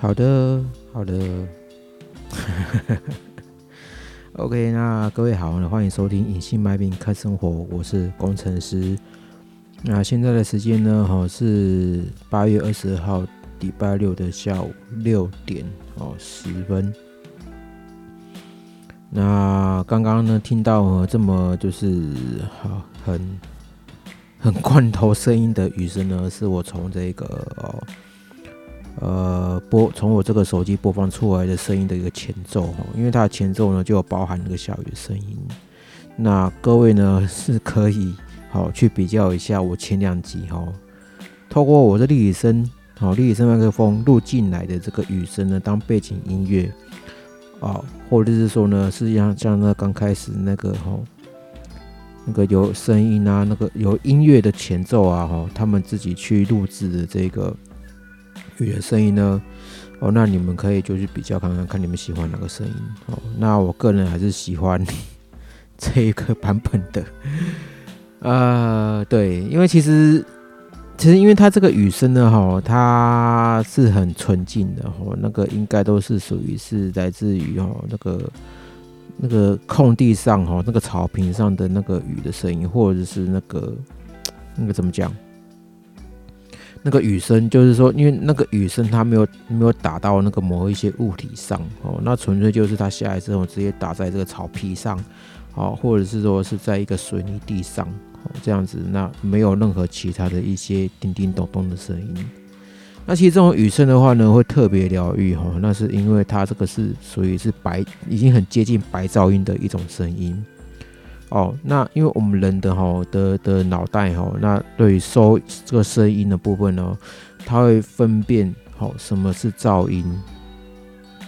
好的，好的。OK，那各位好，欢迎收听《隐性卖病看生活》，我是工程师。那现在的时间呢？哈，是八月二十号，礼拜六的下午六点哦十分。那刚刚呢，听到这么就是好很很罐头声音的雨声呢，是我从这个。呃，播从我这个手机播放出来的声音的一个前奏哈，因为它的前奏呢就有包含那个下雨的声音。那各位呢是可以好去比较一下我前两集哈，透过我的立体声好立体声麦克风录进来的这个雨声呢当背景音乐啊，或者是说呢是像像那刚开始那个哈那个有声音啊那个有音乐的前奏啊哈，他们自己去录制的这个。雨的声音呢？哦，那你们可以就去比较看看，看你们喜欢哪个声音哦。那我个人还是喜欢 这一个版本的。呃，对，因为其实其实因为它这个雨声呢，哈，它是很纯净的哈，那个应该都是属于是来自于哈那个那个空地上哈那个草坪上的那个雨的声音，或者是那个那个怎么讲？那个雨声就是说，因为那个雨声它没有没有打到那个某一些物体上哦，那纯粹就是它下来之后直接打在这个草皮上，哦，或者是说是在一个水泥地上，哦，这样子，那没有任何其他的一些叮叮咚咚的声音。那其实这种雨声的话呢，会特别疗愈哈，那是因为它这个是属于是白，已经很接近白噪音的一种声音。哦，那因为我们人的哈的的脑袋哈，那对于收这个声音的部分呢，它会分辨好什么是噪音，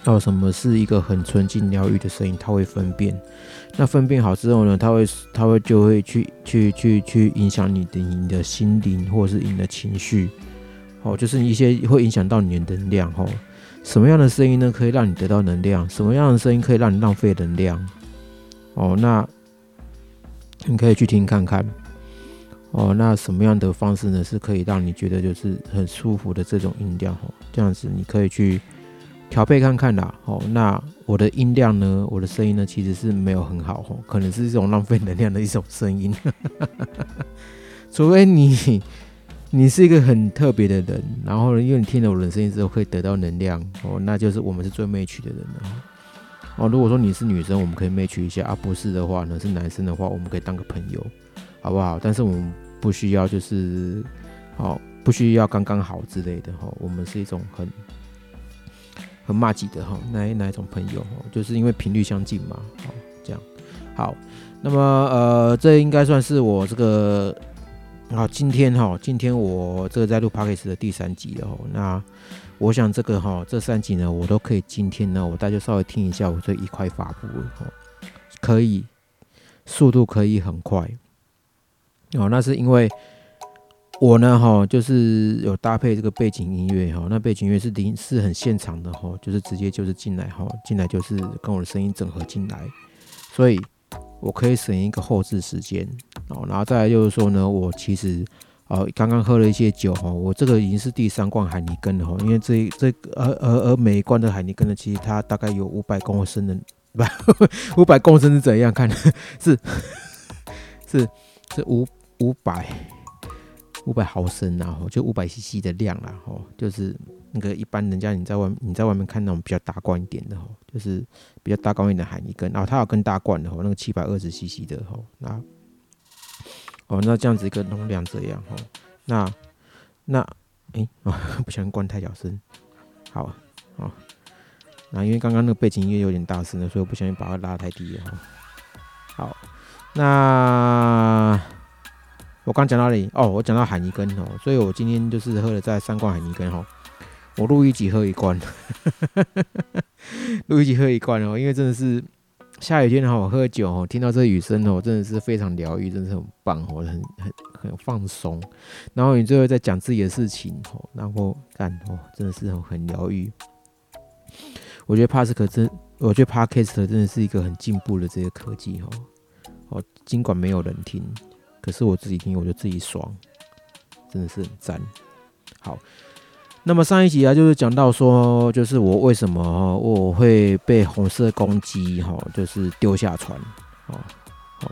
哦什么是一个很纯净疗愈的声音，它会分辨。那分辨好之后呢，它会它会就会去去去去影响你的你的心灵或者是你的情绪，哦，就是一些会影响到你的能量哈。什么样的声音呢，可以让你得到能量？什么样的声音可以让你浪费能量？哦，那。你可以去听看看哦，那什么样的方式呢？是可以让你觉得就是很舒服的这种音量哦，这样子你可以去调配看看啦。哦，那我的音量呢，我的声音呢，其实是没有很好哦，可能是一种浪费能量的一种声音。除非你你是一个很特别的人，然后，因为你听了我的声音之后可以得到能量哦，那就是我们是最媚趣的人了。哦，如果说你是女生，我们可以 match 一下啊；不是的话呢，是男生的话，我们可以当个朋友，好不好？但是我们不需要就是，好，不需要刚刚好之类的哈。我们是一种很很骂级的哈，哪哪一种朋友哈？就是因为频率相近嘛，哦，这样好。那么呃，这应该算是我这个好今天哈，今天我这个在录 p o d c a s 的第三集了哈。那我想这个哈，这三集呢，我都可以今天呢，我大家稍微听一下我这一块发布哈，可以速度可以很快哦。那是因为我呢哈，就是有搭配这个背景音乐哈，那背景音乐是临是很现场的哈，就是直接就是进来哈，进来就是跟我的声音整合进来，所以我可以省一个后置时间哦。然后再来就是说呢，我其实。哦，刚刚喝了一些酒哈，我这个已经是第三罐海尼根了哈，因为这这而而而每一罐的海尼根呢，其实它大概有五百公升的，不，五百公升是怎样看？是是是五五百五百毫升然后就五百 CC 的量啦吼，就是那个一般人家你在外你在外面看那种比较大罐一点的吼，就是比较大罐一点的海尼根，然后它有更大罐的吼，那个七百二十 CC 的吼，那。哦，那这样子一个容量这样哦，那那哎啊，不小心灌太小声，好啊好，那因为刚刚那个背景音乐有点大声了，所以我不小心把它拉太低了哈。好，那我刚讲到哪里？哦，我讲到海尼根哦，所以我今天就是喝了在三罐海尼根哈，我录一集喝一罐，录一集喝一罐哦，因为真的是。下雨天哈，我喝酒哦，听到这雨声哦，真的是非常疗愈，真的是很棒哦，很很很放松。然后你最后在讲自己的事情哦，然后干哦，真的是很很疗愈。我觉得 Pass 可真，我觉得 Podcast 真的是一个很进步的这个科技哦。哦，尽管没有人听，可是我自己听，我就自己爽，真的是很赞。好。那么上一集啊，就是讲到说，就是我为什么我会被红色攻击哈，就是丢下船哦，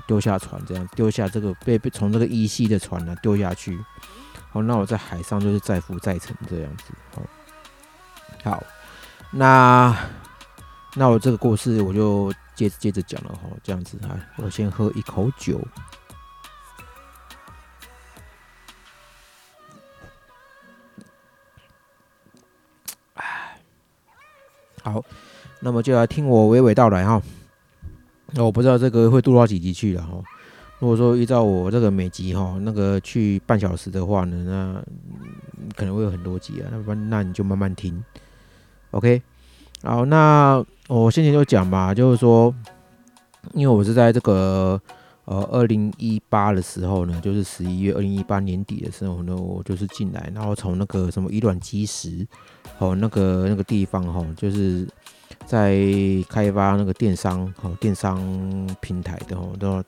丢下船这样，丢下这个被被从这个一系的船呢丢下去，好，那我在海上就是载浮载沉这样子，好，好，那那我这个故事我就接着接着讲了哈，这样子啊，我先喝一口酒。好，那么就来听我娓娓道来哈。那我不知道这个会录到几集去了哈。如果说依照我这个每集哈那个去半小时的话呢，那可能会有很多集啊。那不那你就慢慢听，OK。好，那我先前就讲吧，就是说，因为我是在这个呃二零一八的时候呢，就是十一月二零一八年底的时候呢，我就是进来，然后从那个什么以卵击石。哦，那个那个地方哈，就是在开发那个电商哦，电商平台的哦，然后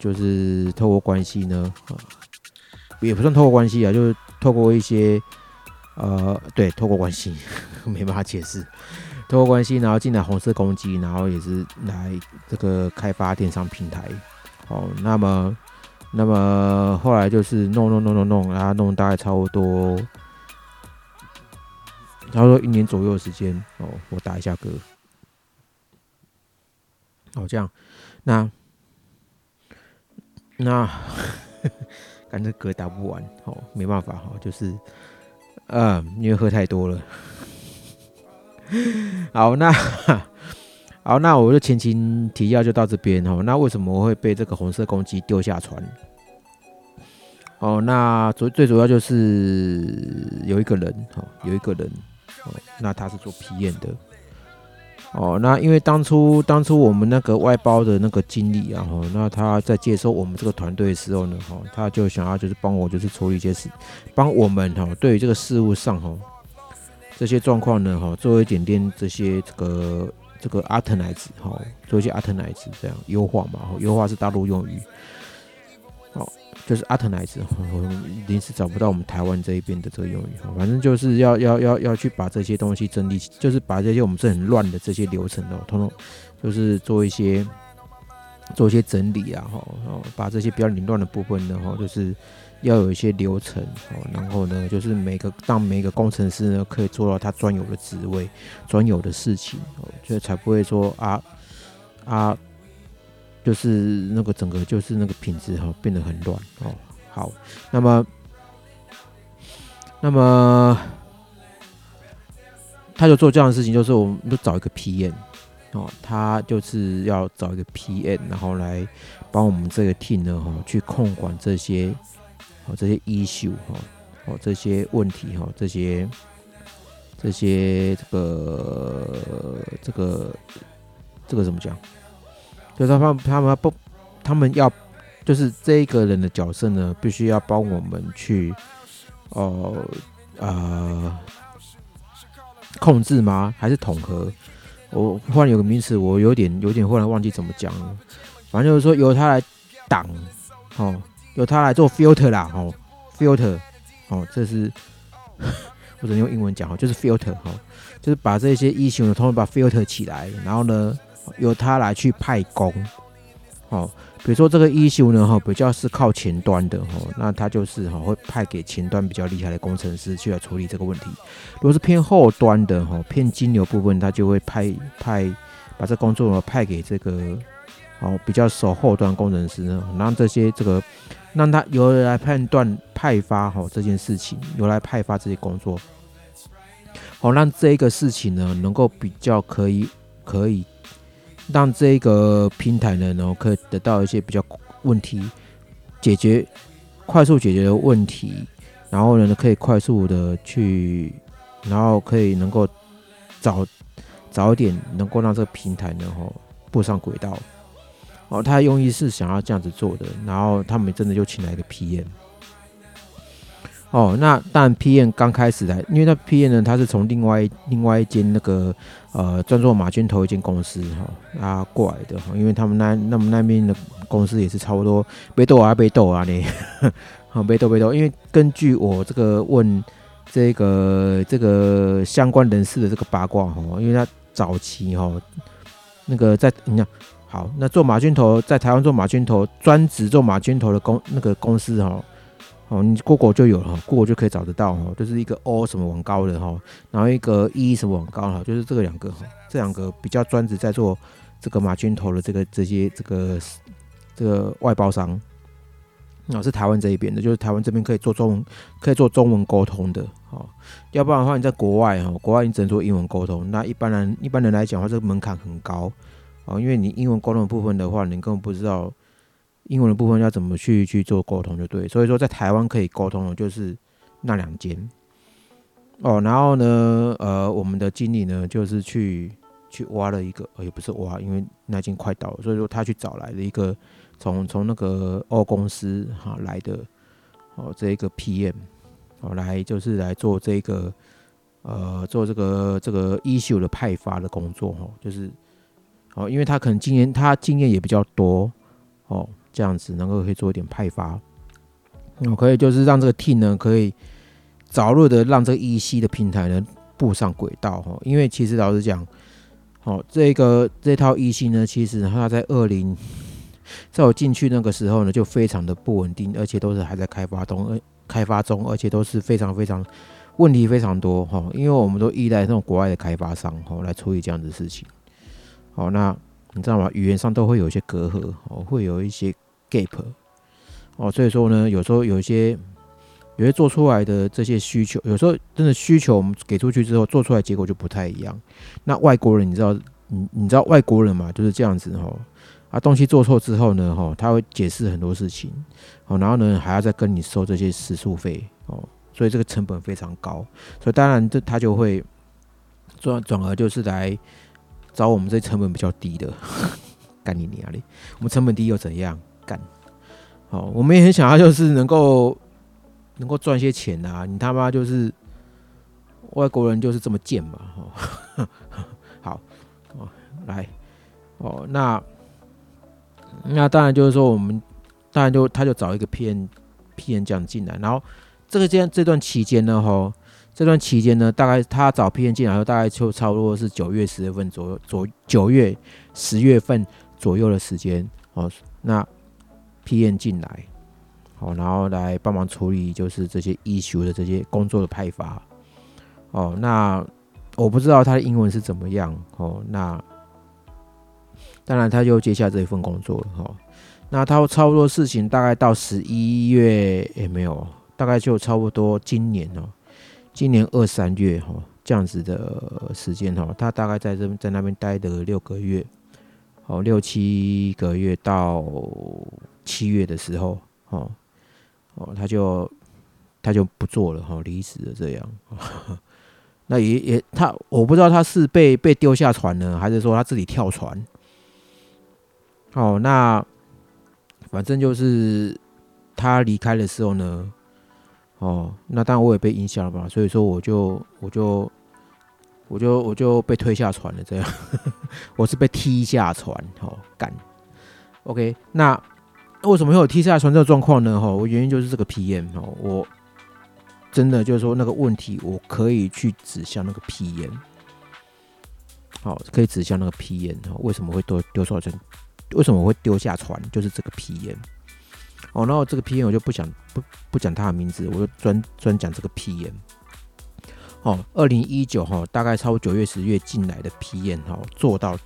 就是透过关系呢，啊也不算透过关系啊，就是透过一些呃，对，透过关系，没办法解释，透过关系，然后进来红色攻击，然后也是来这个开发电商平台。哦，那么那么后来就是弄弄弄弄弄，然后弄大概差不多。差不多一年左右的时间哦，我打一下歌，哦这样，那那，感觉歌打不完哦，没办法哈，就是，嗯，因为喝太多了。好，那好，那我就前情提要就到这边哦。那为什么会被这个红色公鸡丢下船？哦，那主最主要就是有一个人哈，有一个人。哦，那他是做皮验的。哦，那因为当初当初我们那个外包的那个经理啊，哈，那他在接收我们这个团队的时候呢，哈，他就想要就是帮我就是处理一些事，帮我们哈，对于这个事务上哈，这些状况呢，哈，做一点点这些这个这个阿特奶子哈，做一些阿特奶子这样优化嘛，优化是大陆用语。好。就是阿特奶子，临时找不到我们台湾这一边的这个用语，反正就是要要要要去把这些东西整理，就是把这些我们是很乱的这些流程哦，通通就是做一些做一些整理啊，哈，哦，把这些比较凌乱的部分呢，哈，就是要有一些流程哦，然后呢，就是每个让每个工程师呢可以做到他专有的职位、专有的事情，哦，就才不会说啊啊。就是那个整个就是那个品质哈变得很乱哦。好，那么那么他就做这样的事情，就是我们就找一个 PM 哦，他就是要找一个 PM，然后来帮我们这个 team 呢哈去控管这些哦这些 issue 哈哦这些问题哈这些这些这个这个这个怎么讲？就是他们，他们不，他们要，就是这一个人的角色呢，必须要帮我们去，哦，呃，控制吗？还是统合？我忽然有个名词，我有点有点忽然忘记怎么讲了。反正就是说，由他来挡，哦，由他来做 filter 啦，哦，filter，哦，这是或者用英文讲，哦，就是 filter，哈，就是把这些异形呢，通通把 filter 起来，然后呢。由他来去派工，哦，比如说这个一修呢，哈，比较是靠前端的，哈，那他就是哈会派给前端比较厉害的工程师去来处理这个问题。如果是偏后端的，哈，偏金牛部分，他就会派派把这工作呢派给这个哦比较熟后端工程师呢，让这些这个让他由来判断派发哈这件事情，由来派发这些工作，好让这一个事情呢能够比较可以可以。让这个平台呢，然后可以得到一些比较问题解决，快速解决的问题，然后呢，可以快速的去，然后可以能够早早点能够让这个平台呢，吼步上轨道。哦，他用意是想要这样子做的，然后他们真的就请来一个 PM。哦，那当然 PM 刚开始来，因为那 PM 呢，他是从另外另外一间那个呃专做马军头一间公司哈啊过来的哈，因为他们那那么那边的公司也是差不多被斗啊被斗啊你，好被斗被斗，因为根据我这个问这个这个相关人士的这个八卦哈，因为他早期哈那个在你看好，那做马军头在台湾做马军头，专职做马军头的公那个公司哈。哦，你 Google 就有了，Google 就可以找得到哈，就是一个 O 什么网高的哈，然后一个 E 什么网高哈，就是这个两个哈，这两个比较专职在做这个马军头的这个这些这个这个外包商，啊是台湾这一边的，就是台湾这边可以做中文，可以做中文沟通的，哦，要不然的话你在国外哈，国外你只能做英文沟通，那一般人一般人来讲的话，这个门槛很高，哦，因为你英文沟通的部分的话，你根本不知道。英文的部分要怎么去去做沟通就对，所以说在台湾可以沟通的就是那两间哦，然后呢，呃，我们的经理呢就是去去挖了一个，也不是挖，因为那间快倒了，所以说他去找来了一个从从那个欧公司哈来的哦，这一个 PM 哦来就是来做这个呃做这个这个 issue 的派发的工作哈，就是哦，因为他可能经验他经验也比较多哦。这样子能够可以做一点派发，我可以就是让这个 team 呢可以早日的让这个 EC 的平台呢步上轨道哈。因为其实老实讲，哦，这个这套 EC 呢，其实它在二零在我进去那个时候呢就非常的不稳定，而且都是还在开发中，而，开发中，而且都是非常非常问题非常多哈。因为我们都依赖那种国外的开发商哈来处理这样的事情。好，那你知道吗？语言上都会有一些隔阂哦，会有一些。gap 哦，所以说呢，有时候有一些有些做出来的这些需求，有时候真的需求我们给出去之后，做出来结果就不太一样。那外国人，你知道，你你知道外国人嘛，就是这样子哈。啊，东西做错之后呢，哈，他会解释很多事情，哦，然后呢还要再跟你收这些食宿费哦，所以这个成本非常高。所以当然这他就会转转而就是来找我们这成本比较低的 干你娘里？我们成本低又怎样？干，好，我们也很想要，就是能够能够赚些钱啊！你他妈就是外国人，就是这么贱嘛！哈，好，哦，来，哦，那那当然就是说，我们当然就他就找一个骗骗这样进来，然后这个这这段期间呢，哈，这段期间呢，大概他找 P N 进来，后大概就差不多是九月十月份左右，左九月十月份左右的时间，哦，那。P.N. 进来，好，然后来帮忙处理，就是这些 issue 的这些工作的派发。哦，那我不知道他的英文是怎么样。哦，那当然他就接下这一份工作了。哈，那他差不多事情大概到十一月也没有，大概就差不多今年哦，今年二三月哈这样子的时间哈，他大概在这在那边待的六个月，哦，六七个月到。七月的时候，哦哦，他就他就不做了，哈，离职了。这样，那也也他，我不知道他是被被丢下船呢，还是说他自己跳船。哦，那反正就是他离开的时候呢，哦，那当然我也被影响了吧，所以说我就我就我就我就被推下船了。这样，我是被踢下船，哦，干。OK，那。为什么会有踢下船这个状况呢？哈，我原因就是这个 PM 哦，我真的就是说那个问题，我可以去指向那个 PM，好，可以指向那个 PM 哈，为什么会丢丢错船？为什么会丢下船？就是这个 PM 哦，然后这个 PM 我就不讲不不讲他的名字，我就专专讲这个 PM。哦，二零一九哈，大概超过九月十月进来的 PM 哈，做到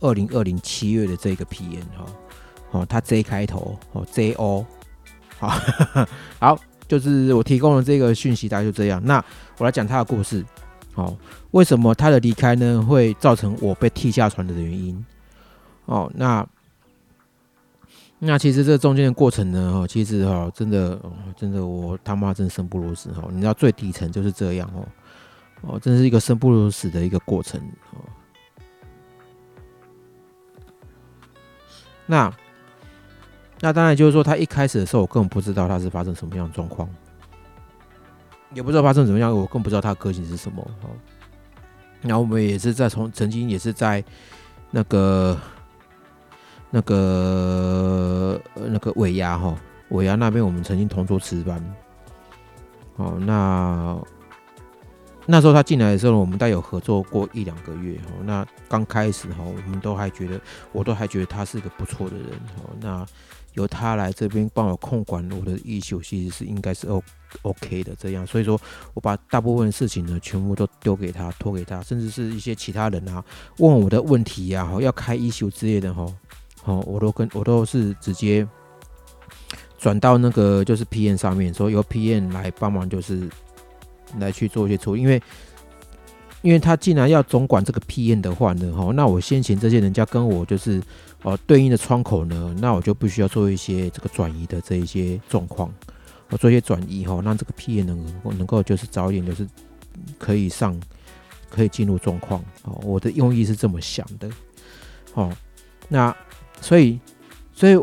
二零二零七月的这个 PM 哈。哦，它 J 开头哦，J O，好 好，就是我提供的这个讯息，大概就这样。那我来讲他的故事。哦，为什么他的离开呢，会造成我被踢下船的原因？哦，那那其实这中间的过程呢，哦，其实哈，真的，真的，我他妈真生不如死哈！你知道最底层就是这样哦，哦，真是一个生不如死的一个过程哦。那。那当然就是说，他一开始的时候，我根本不知道他是发生什么样的状况，也不知道发生怎么样，我更不知道他的个性是什么。哦然后我们也是在从曾经也是在那个那个那个尾牙哈尾牙那边，我们曾经同桌吃饭。哦，那那时候他进来的时候，我们大概有合作过一两个月哦。那刚开始哈，我们都还觉得，我都还觉得他是个不错的人哦。那由他来这边帮我控管我的衣袖，其实是应该是 O OK 的这样。所以说我把大部分事情呢，全部都丢给他，托给他，甚至是一些其他人啊问我的问题呀，哈，要开衣袖之类的哈，哦，我都跟我都是直接转到那个就是 PM 上面，说由 PM 来帮忙，就是。来去做一些处理，因为因为他既然要总管这个 PM 的话呢，哈，那我先前这些人家跟我就是哦对应的窗口呢，那我就不需要做一些这个转移的这一些状况，我做一些转移哈，让这个 PM 能够能够就是早一点就是可以上可以进入状况哦，我的用意是这么想的，哦，那所以所以。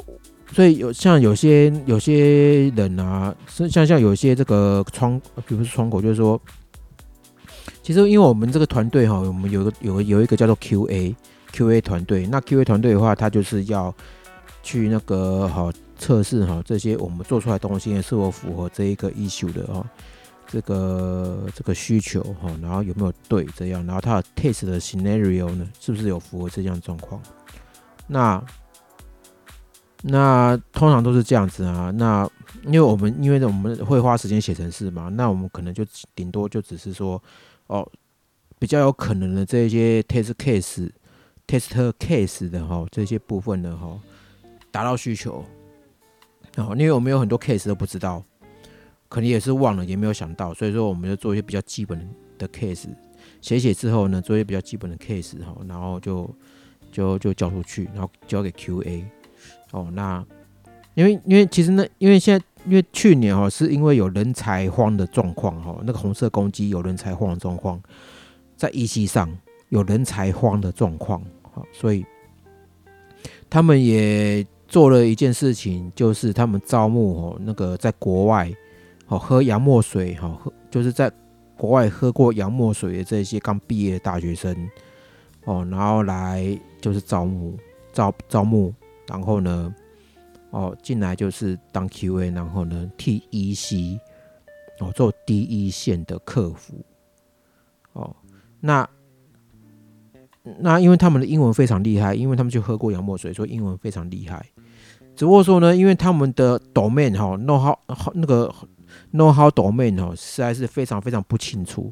所以有像有些有些人啊，是像像有些这个窗，比如说窗口，就是说，其实因为我们这个团队哈，我们有个有个有一个叫做 QA QA 团队，那 QA 团队的话，他就是要去那个哈测试哈这些我们做出来东西是否符合这一个 issue 的哈这个这个需求哈，然后有没有对这样，然后他的 test 的 scenario 呢，是不是有符合这样状况？那那通常都是这样子啊。那因为我们因为我们会花时间写程式嘛，那我们可能就顶多就只是说，哦，比较有可能的这些 test case、test case 的哈这些部分的哈，达到需求。哦，因为我们有很多 case 都不知道，可能也是忘了，也没有想到，所以说我们就做一些比较基本的 case，写写之后呢，做一些比较基本的 case 哈，然后就就就交出去，然后交给 QA。哦，那因为因为其实呢，因为现在因为去年哦，是因为有人才荒的状况哈，那个红色攻击有人才荒的状况，在一期上有人才荒的状况，好，所以他们也做了一件事情，就是他们招募哦，那个在国外哦喝洋墨水哈，喝就是在国外喝过洋墨水的这些刚毕业的大学生哦，然后来就是招募招招募。然后呢，哦，进来就是当 QA，然后呢替 EC 哦做第一线的客服，哦，那那因为他们的英文非常厉害，因为他们就喝过洋墨水，所以英文非常厉害。只不过说呢，因为他们的 domain 哈，know how 那个 know how domain 哦，实在是非常非常不清楚。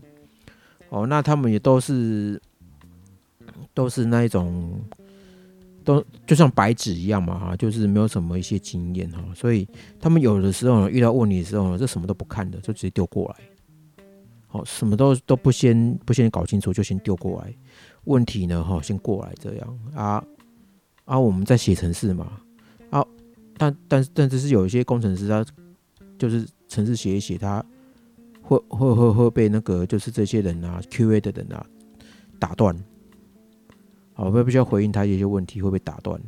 哦，那他们也都是都是那一种。都就像白纸一样嘛，哈，就是没有什么一些经验哈，所以他们有的时候呢遇到问题的时候，呢，就什么都不看的，就直接丢过来，好，什么都都不先不先搞清楚，就先丢过来，问题呢，哈，先过来这样。啊啊，我们在写程式嘛，啊，但但但只是有一些工程师他就是程式写一写，他会会会会被那个就是这些人啊，QA 的人啊打断。好，我必须要回应他一些问题会被打断。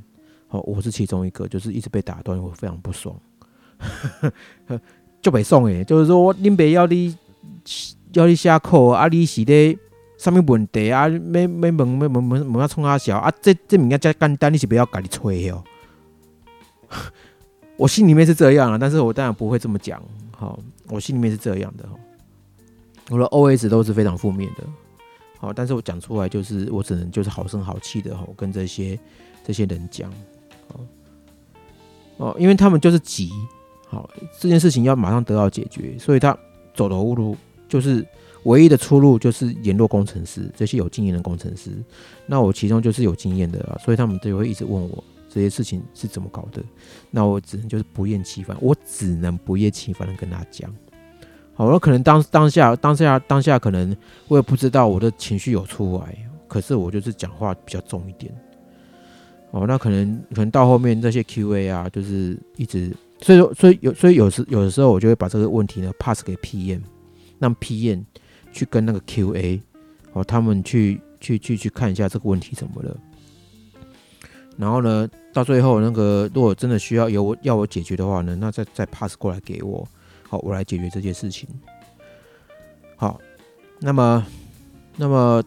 好，我是其中一个，就是一直被打断，我非常不爽。就被送诶，就是说我恁爸要你要你下课啊，你是咧什么问题啊？没没问没问问问要冲他笑啊？这这物件真简单，你是不要家己吹哦。我心里面是这样啊，但是我当然不会这么讲。好，我心里面是这样的。我的 OS 都是非常负面的。好，但是我讲出来就是我只能就是好声好气的吼，跟这些这些人讲，哦哦，因为他们就是急，好这件事情要马上得到解决，所以他走投无路，就是唯一的出路就是联络工程师，这些有经验的工程师。那我其中就是有经验的啊，所以他们都会一直问我这些事情是怎么搞的，那我只能就是不厌其烦，我只能不厌其烦的跟他讲。好，我可能当当下当下当下可能我也不知道我的情绪有出来，可是我就是讲话比较重一点。哦，那可能可能到后面这些 Q&A 啊，就是一直，所以说所以有所以有时有的时候我就会把这个问题呢 pass 给 PM，让 PM 去跟那个 Q&A 哦，他们去去去去看一下这个问题怎么了。然后呢，到最后那个如果真的需要由我要我解决的话呢，那再再 pass 过来给我。好，我来解决这件事情。好，那么，那么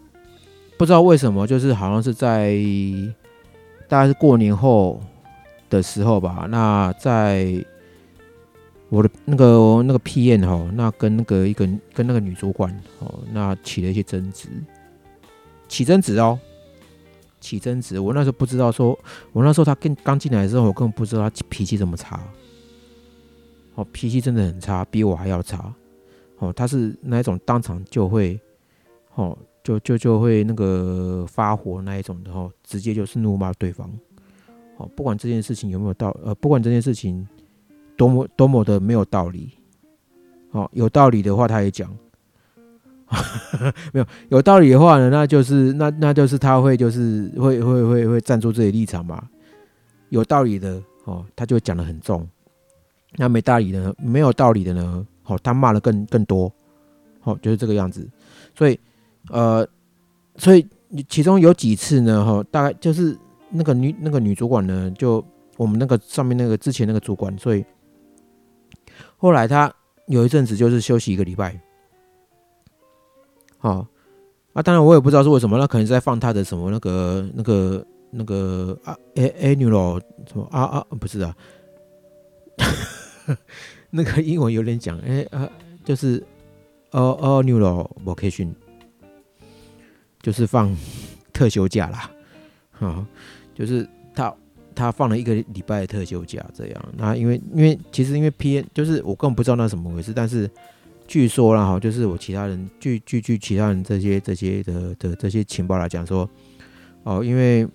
不知道为什么，就是好像是在大概是过年后的时候吧。那在我的那个那个 PM 哈，那跟那个一个跟那个女主管哦，那起了一些争执，起争执哦，起争执。我那时候不知道，说我那时候他跟刚进来的时候，我根本不知道他脾气这么差，哦，脾气真的很差，比我还要差。哦，他是那一种当场就会，哦，就就就会那个发火那一种的哦，直接就是怒骂对方。哦，不管这件事情有没有道，呃，不管这件事情。多么多么的没有道理，哦，有道理的话他也讲，没有有道理的话呢，那就是那那就是他会就是会会会会站住自己立场嘛。有道理的哦，他就讲的很重；那没道理的，没有道理的呢，哦，他骂的更更多，哦，就是这个样子。所以呃，所以其中有几次呢，哈，大概就是那个女那个女主管呢，就我们那个上面那个之前那个主管，所以。后来他有一阵子就是休息一个礼拜，好啊，当然我也不知道是为什么，那可能是在放他的什么那个那个那个啊，a annual 什么啊啊，不是啊，那个英文有点讲，哎啊，就是 annual vacation，就是放特休假啦，哈，就是他。他放了一个礼拜的特休假，这样。那因为因为其实因为 P N 就是我根本不知道那怎么回事，但是据说啦哈，就是我其他人据据据其他人这些这些的的这些情报来讲说，哦，因为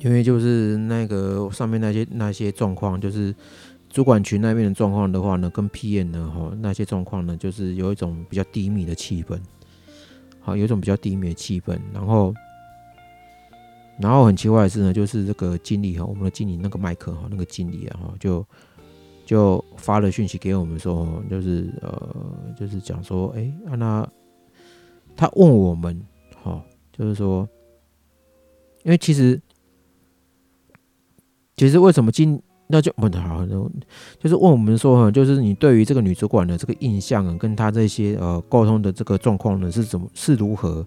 因为就是那个上面那些那些状况，就是主管群那边的状况的话呢，跟 P N 呢哈那些状况呢，就是有一种比较低迷的气氛，好，有一种比较低迷的气氛，然后。然后很奇怪的是呢，就是这个经理哈，我们的经理那个麦克哈，那个经理啊哈，就就发了讯息给我们说，就是呃，就是讲说，哎，那他问我们哈，就是说，因为其实其实为什么今那就问好，就是问我们说哈，就是你对于这个女主管的这个印象啊，跟她这些呃沟通的这个状况呢，是怎么是如何？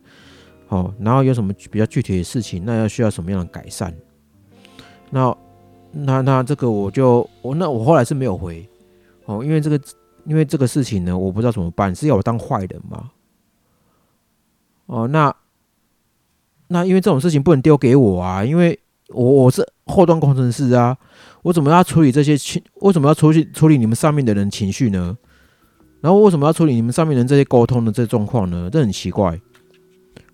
哦，然后有什么比较具体的事情，那要需要什么样的改善？那那那这个我就我那我后来是没有回哦，因为这个因为这个事情呢，我不知道怎么办，是要我当坏人吗？哦，那那因为这种事情不能丢给我啊，因为我我是后端工程师啊，我怎么要处理这些情？为什么要处理处理你们上面的人情绪呢？然后为什么要处理你们上面人这些沟通的这状况呢？这很奇怪。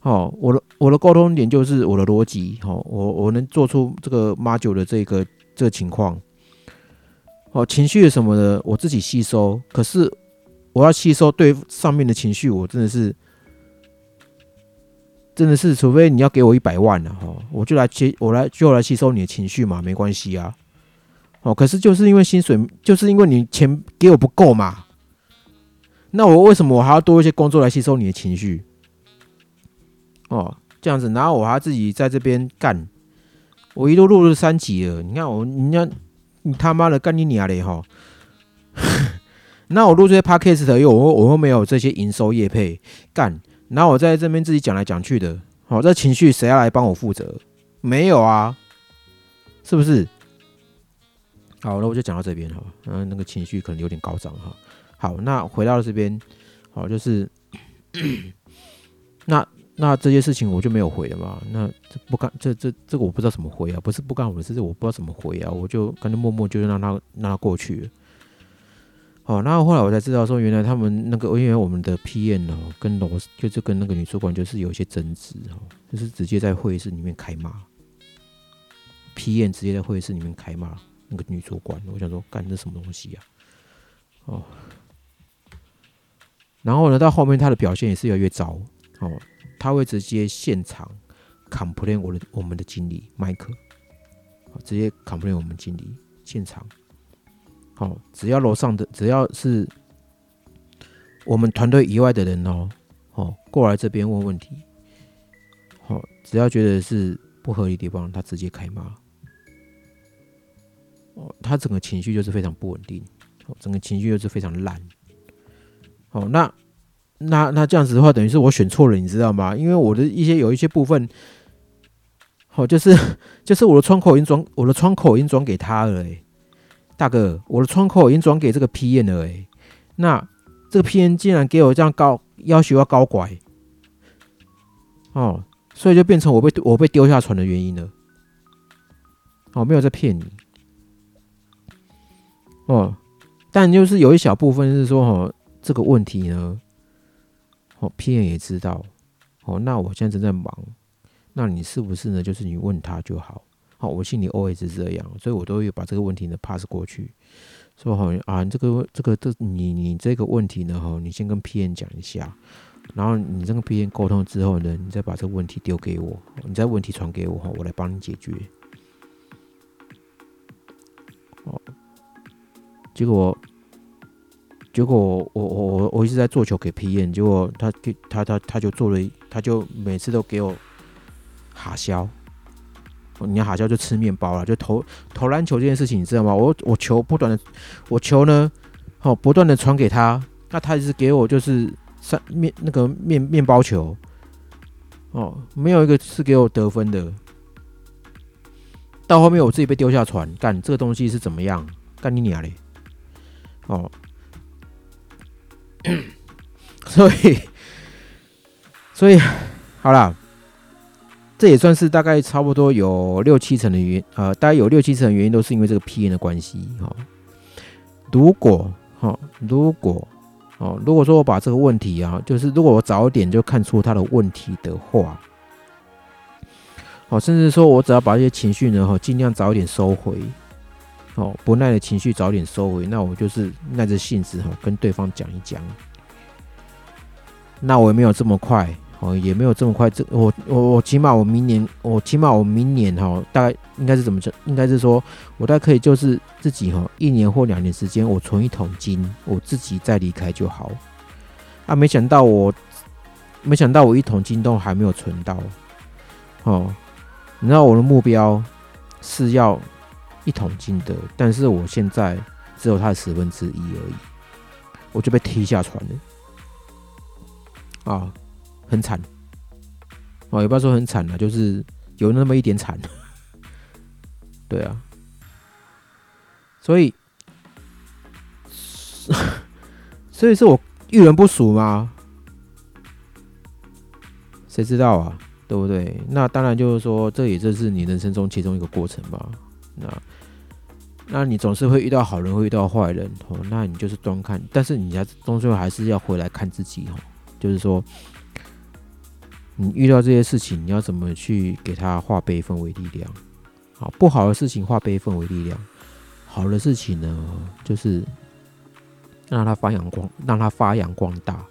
哦，我的我的沟通点就是我的逻辑，哦，我我能做出这个马九的这个这个情况，哦，情绪什么的我自己吸收，可是我要吸收对上面的情绪，我真的是真的是，除非你要给我一百万了，哈，我就来接我来就来吸收你的情绪嘛，没关系啊，哦，可是就是因为薪水，就是因为你钱给我不够嘛，那我为什么我还要多一些工作来吸收你的情绪？哦，这样子，然后我还自己在这边干，我一路录了三集了。你看我，你看你他妈的干你娘嘞哈！那我录这些 podcast 的，又我我又没有这些营收业配干，然后我在这边自己讲来讲去的，好，这情绪谁要来帮我负责？没有啊，是不是？好，那我就讲到这边哈，嗯，那个情绪可能有点高涨哈。好，那回到这边，好，就是 那。那这些事情我就没有回了嘛？那这不干这这这个我不知道怎么回啊！不是不干我的事，是我不知道怎么回啊！我就干脆默默就让他让他过去。哦，然后后来我才知道说，原来他们那个因为我们的 PM 哦，跟楼就是跟那个女主管就是有一些争执哦，就是直接在会议室里面开骂，PM 直接在会议室里面开骂那个女主管。我想说，干这什么东西呀？哦，然后呢，到后面他的表现也是越来越糟哦。他会直接现场 complain 我的我们的经理麦克，好，直接 complain 我们经理现场，好，只要楼上的只要是我们团队以外的人哦，哦，过来这边问问题，好，只要觉得是不合理的地方，他直接开骂，哦，他整个情绪就是非常不稳定，哦，整个情绪又是非常烂，好，那。那那这样子的话，等于是我选错了，你知道吗？因为我的一些有一些部分，好，就是就是我的窗口已经装我的窗口已经装给他了，哎，大哥，我的窗口已经转给这个 P N 了，哎，那这个 P N 竟然给我这样高要求要高拐，哦，所以就变成我被我被丢下船的原因了。哦，没有在骗你。哦，但就是有一小部分是说，哦，这个问题呢，哦，P N 也知道，哦，那我现在正在忙，那你是不是呢？就是你问他就好。好，我心里 always 是这样，所以我都会把这个问题呢 pass 过去，说好啊，这个这个这你你这个问题呢，哈，你先跟 P N 讲一下，然后你这个 P N 沟通之后呢，你再把这个问题丢给我，你再问题传给我，哈，我来帮你解决。哦，结果结果我我我我一直在做球给 P N，结果他给他他他就做了，他就每次都给我哈消。你要哈笑就吃面包了，就投投篮球这件事情，你知道吗？我我球不断的，我球呢，哦，不断的传给他，那他一直给我就是三面那个面面包球，哦，没有一个是给我得分的。到后面我自己被丢下船，干这个东西是怎么样？干你娘嘞！哦，所以所以好了。这也算是大概差不多有六七成的原呃，大概有六七成的原因都是因为这个 P N 的关系哈。如果哈，如果哦，如果说我把这个问题啊，就是如果我早点就看出他的问题的话，哦，甚至说我只要把这些情绪呢哈，尽量早点收回，哦，不耐的情绪早点收回，那我就是耐着性子哈，跟对方讲一讲，那我也没有这么快。哦，也没有这么快。这我我我起码我明年，我起码我明年哈，大概应该是怎么讲？应该是说，我大概可以就是自己哈，一年或两年时间，我存一桶金，我自己再离开就好。啊，没想到我，没想到我一桶金都还没有存到。哦，你知道我的目标是要一桶金的，但是我现在只有它的十分之一而已，我就被踢下船了。啊！很惨哦，也不要说很惨了，就是有那么一点惨。对啊，所以，所以是我遇人不淑吗？谁知道啊，对不对？那当然就是说，这也就是你人生中其中一个过程吧。那，那你总是会遇到好人，会遇到坏人哦。那你就是端看，但是你还终究还是要回来看自己哦。就是说。你遇到这些事情，你要怎么去给他化悲愤为力量？好，不好的事情化悲愤为力量，好的事情呢，就是让它发扬光，让它发扬光大。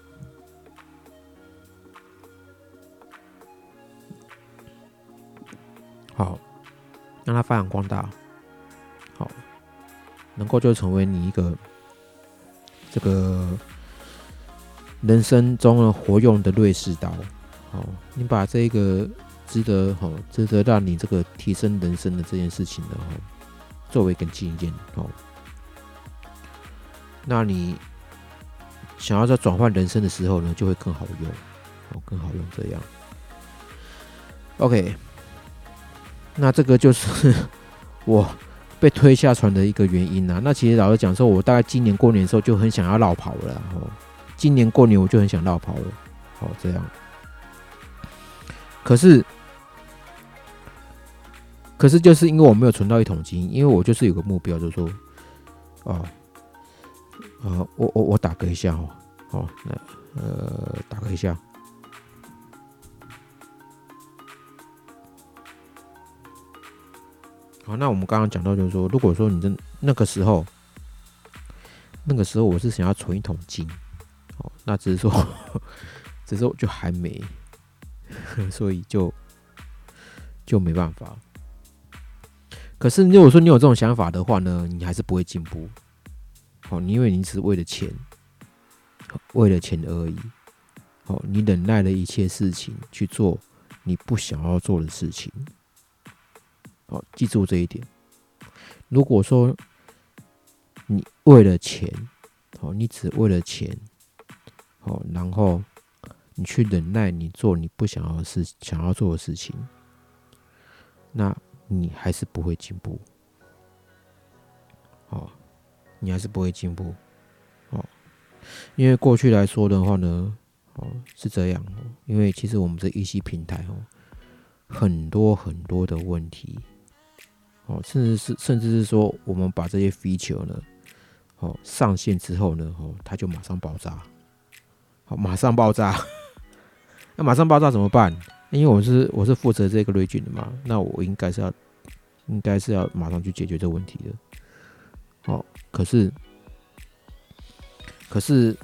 好，让它发扬光大，好，能够就成为你一个这个人生中的活用的瑞士刀。哦，你把这个值得哈，值得让你这个提升人生的这件事情呢，哈，作为一个经验哦，那你想要在转换人生的时候呢，就会更好用，哦，更好用这样。OK，那这个就是 我被推下船的一个原因啊。那其实老实讲说，我大概今年过年的时候就很想要绕跑了，哦，今年过年我就很想绕跑了，哦，这样。可是，可是就是因为我没有存到一桶金，因为我就是有个目标，就是说，哦，呃，我我我打嗝一下哦，好，那呃，打嗝一下。好，那我们刚刚讲到，就是说，如果说你真那个时候，那个时候我是想要存一桶金，哦，那只是说，只是就还没。所以就就没办法。可是如果说你有这种想法的话呢，你还是不会进步。哦，因为你只是为了钱，为了钱而已。哦，你忍耐了一切事情去做你不想要做的事情。好，记住这一点。如果说你为了钱，哦，你只为了钱，哦，然后。你去忍耐，你做你不想要的事，想要做的事情，那你还是不会进步。哦，你还是不会进步，哦，因为过去来说的话呢，哦是这样，因为其实我们这一系平台哦，很多很多的问题，哦，甚至是甚至是说，我们把这些 feature 呢，哦上线之后呢，哦它就马上爆炸，好，马上爆炸，那马上爆炸怎么办？因为我是我是负责这个 region 的嘛，那我应该是要应该是要马上去解决这个问题的。好，可是可是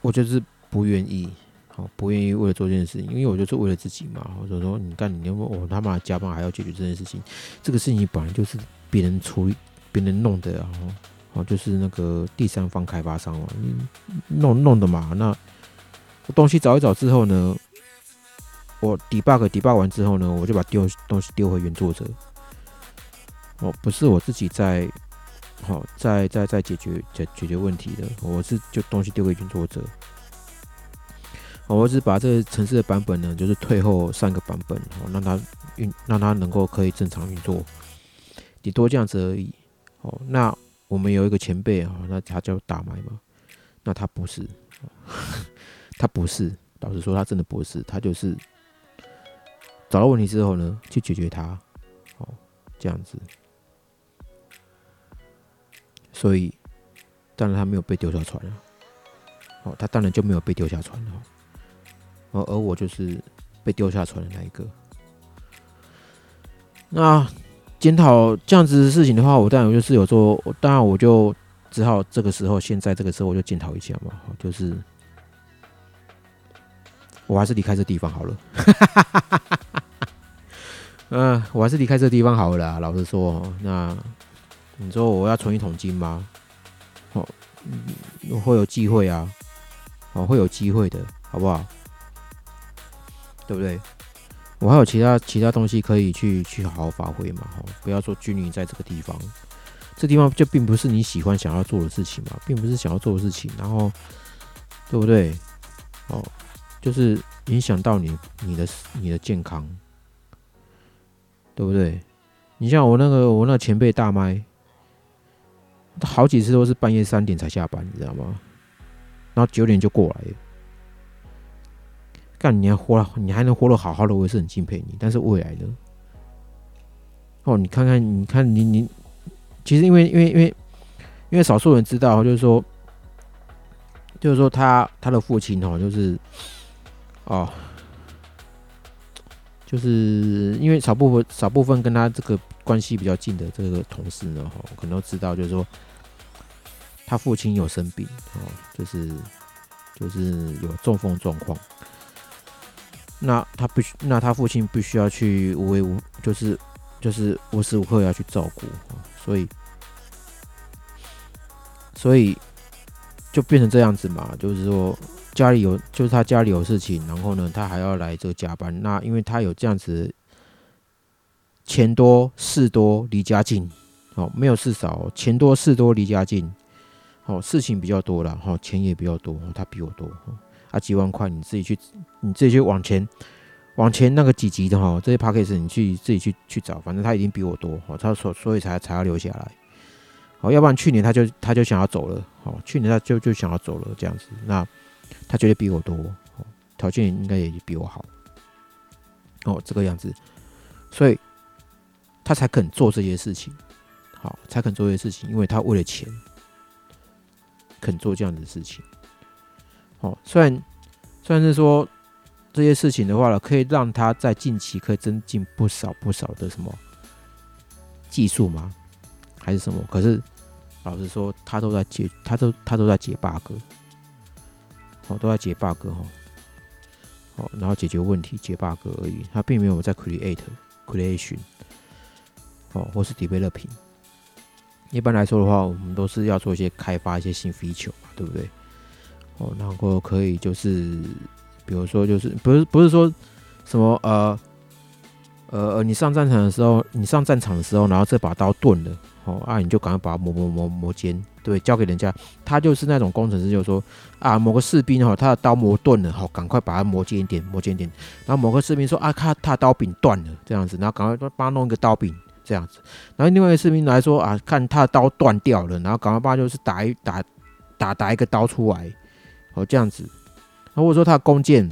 我就是不愿意，好不愿意为了做这件事情，因为我就是为了自己嘛。或者说你干你要我他妈加班还要解决这件事情，这个事情本来就是别人处理别人弄的，然后哦就是那个第三方开发商嘛，弄弄的嘛。那东西找一找之后呢？我 debug debug 完之后呢，我就把丢东西丢回原作者。哦，不是我自己在，好在在在解决解解决问题的，我是就东西丢给原作者。我只把这个城市的版本呢，就是退后上个版本，哦，让它运让它能够可以正常运作，顶多这样子而已。哦，那我们有一个前辈啊，那他叫打麦嘛，那他不是，他不是，老实说，他真的不是，他就是。找到问题之后呢，去解决它，哦，这样子，所以当然他没有被丢下船了，哦，他当然就没有被丢下船了，而而我就是被丢下船的那一个。那检讨这样子的事情的话，我当然就是有做，当然我就只好这个时候，现在这个时候我就检讨一下嘛，就是我还是离开这地方好了。嗯，我还是离开这地方好了。老实说，那你说我要存一桶金吗？哦，会有机会啊，哦，会有机会的，好不好？对不对？我还有其他其他东西可以去去好好发挥嘛。哦，不要说拘泥在这个地方，这地方就并不是你喜欢想要做的事情嘛，并不是想要做的事情。然后，对不对？哦，就是影响到你你的你的健康。对不对？你像我那个我那前辈大麦，好几次都是半夜三点才下班，你知道吗？然后九点就过来。干，你还活了，你还能活得好好的，我也是很敬佩你。但是未来呢？哦，你看看，你看你你，其实因为因为因为因为少数人知道，就是说，就是说他他的父亲哦，就是哦。就是因为少部分少部分跟他这个关系比较近的这个同事呢，哈，可能都知道，就是说他父亲有生病，哦，就是就是有中风状况。那他必须，那他父亲必须要去无为无，就是就是无时无刻要去照顾，所以所以就变成这样子嘛，就是说。家里有，就是他家里有事情，然后呢，他还要来这个加班。那因为他有这样子，钱多事多离家近，哦，没有事少，钱多事多离家近，哦，事情比较多了，哈，钱也比较多，他比我多，啊，几万块你自己去，你自己去往前，往前那个几级的哈，这些 p a c k a g e 你去自己去去找，反正他已经比我多，哦，他所所以才才要留下来，哦，要不然去年他就他就想要走了，哦，去年他就就想要走了这样子，那。他绝对比我多，条件应该也比我好，哦，这个样子，所以他才肯做这些事情，好，才肯做这些事情，因为他为了钱肯做这样的事情，哦，虽然虽然是说这些事情的话呢，可以让他在近期可以增进不少不少的什么技术吗？还是什么？可是老实说，他都在解，他都他都在解 bug。哦，都在解 bug 哈，哦，然后解决问题、解 bug 而已，他并没有在 create creation，哦，或是 developing。一般来说的话，我们都是要做一些开发一些新 feature 嘛，对不对？哦，然后可以就是，比如说就是不是不是说什么呃呃呃，你上战场的时候，你上战场的时候，然后这把刀钝了，哦啊，你就赶快把它磨磨磨磨尖。对，交给人家，他就是那种工程师，就是说啊，某个士兵哈，他的刀磨钝了，好，赶快把它磨尖一点，磨尖一点。然后某个士兵说啊，他他刀柄断了，这样子，然后赶快帮他弄一个刀柄，这样子。然后另外一个士兵来说啊，看他的刀断掉了，然后赶快帮他就是打一打打打一个刀出来，哦这样子。或者说他的弓箭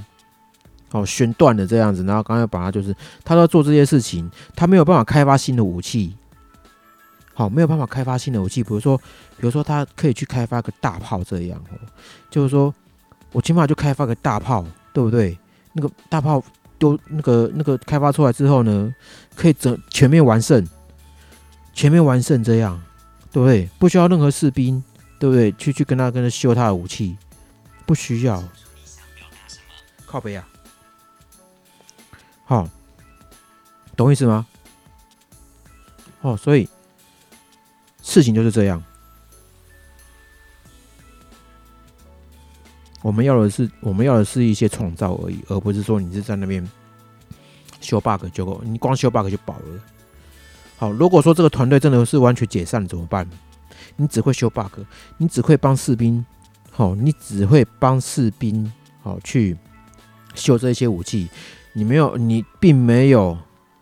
哦旋断了这样子，然后刚才把他就是他都要做这些事情，他没有办法开发新的武器，好没有办法开发新的武器，比如说比如说他可以去开发个大炮这样哦，就是说我起码就开发个大炮，对不对？那个大炮。都那个那个开发出来之后呢，可以整全面完胜，全面完胜这样，对不对？不需要任何士兵，对不对？去去跟他跟他修他的武器，不需要。靠背啊，好，懂意思吗？哦，所以事情就是这样。我们要的是，我们要的是一些创造而已，而不是说你是在那边修 bug 就够，你光修 bug 就饱了。好，如果说这个团队真的是完全解散了怎么办？你只会修 bug，你只会帮士兵，好，你只会帮士兵，好去修这些武器，你没有，你并没有，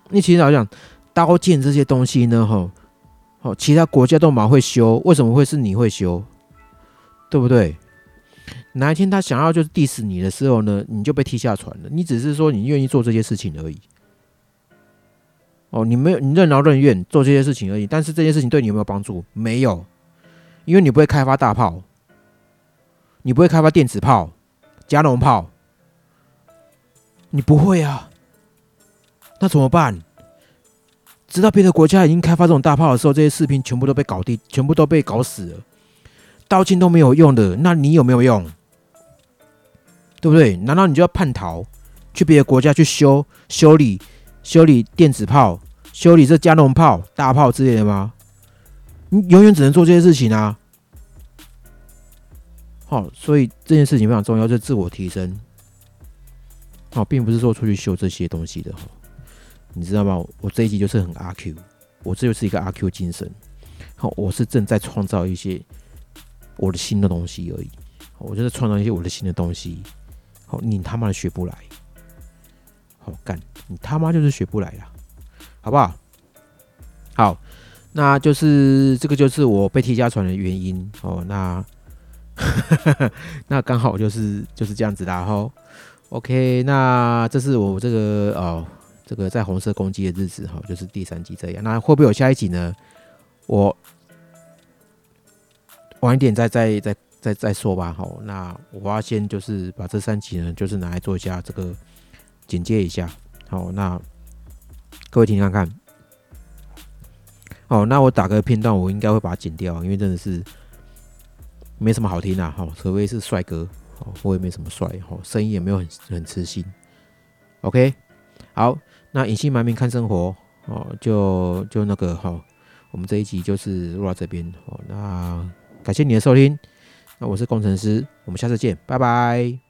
你其实好像刀剑这些东西呢，哈，好，其他国家都蛮会修，为什么会是你会修？对不对？哪一天他想要就是 diss 你的时候呢，你就被踢下船了。你只是说你愿意做这些事情而已。哦，你没有你任劳任怨做这些事情而已。但是这件事情对你有没有帮助？没有，因为你不会开发大炮，你不会开发电子炮、加农炮，你不会啊。那怎么办？直到别的国家已经开发这种大炮的时候，这些士兵全部都被搞定，全部都被搞死了。刀剑都没有用的，那你有没有用？对不对？难道你就要叛逃，去别的国家去修修理、修理电子炮、修理这加农炮、大炮之类的吗？你永远只能做这些事情啊！好，所以这件事情非常重要，就是自我提升。好，并不是说出去修这些东西的哈，你知道吗？我这一集就是很阿 Q，我这就是一个阿 Q 精神。好，我是正在创造一些我的新的东西而已。我就是创造一些我的新的东西。好，你他妈的学不来，好干，你他妈就是学不来了，好不好？好，那就是这个就是我被踢下船的原因哦。那 那刚好就是就是这样子啦哈。OK，那这是我这个哦，这个在红色攻击的日子哈，就是第三集这样。那会不会有下一集呢？我晚一点再再再。再再说吧，好，那我要先就是把这三集呢，就是拿来做一下这个简介一下，好，那各位听看看，好，那我打个片段，我应该会把它剪掉，因为真的是没什么好听啊，好，除非是帅哥，哦，我也没什么帅，哦，声音也没有很很磁性，OK，好，那隐姓埋名看生活，哦，就就那个，好，我们这一集就是录到这边，好，那感谢你的收听。那我是工程师，我们下次见，拜拜。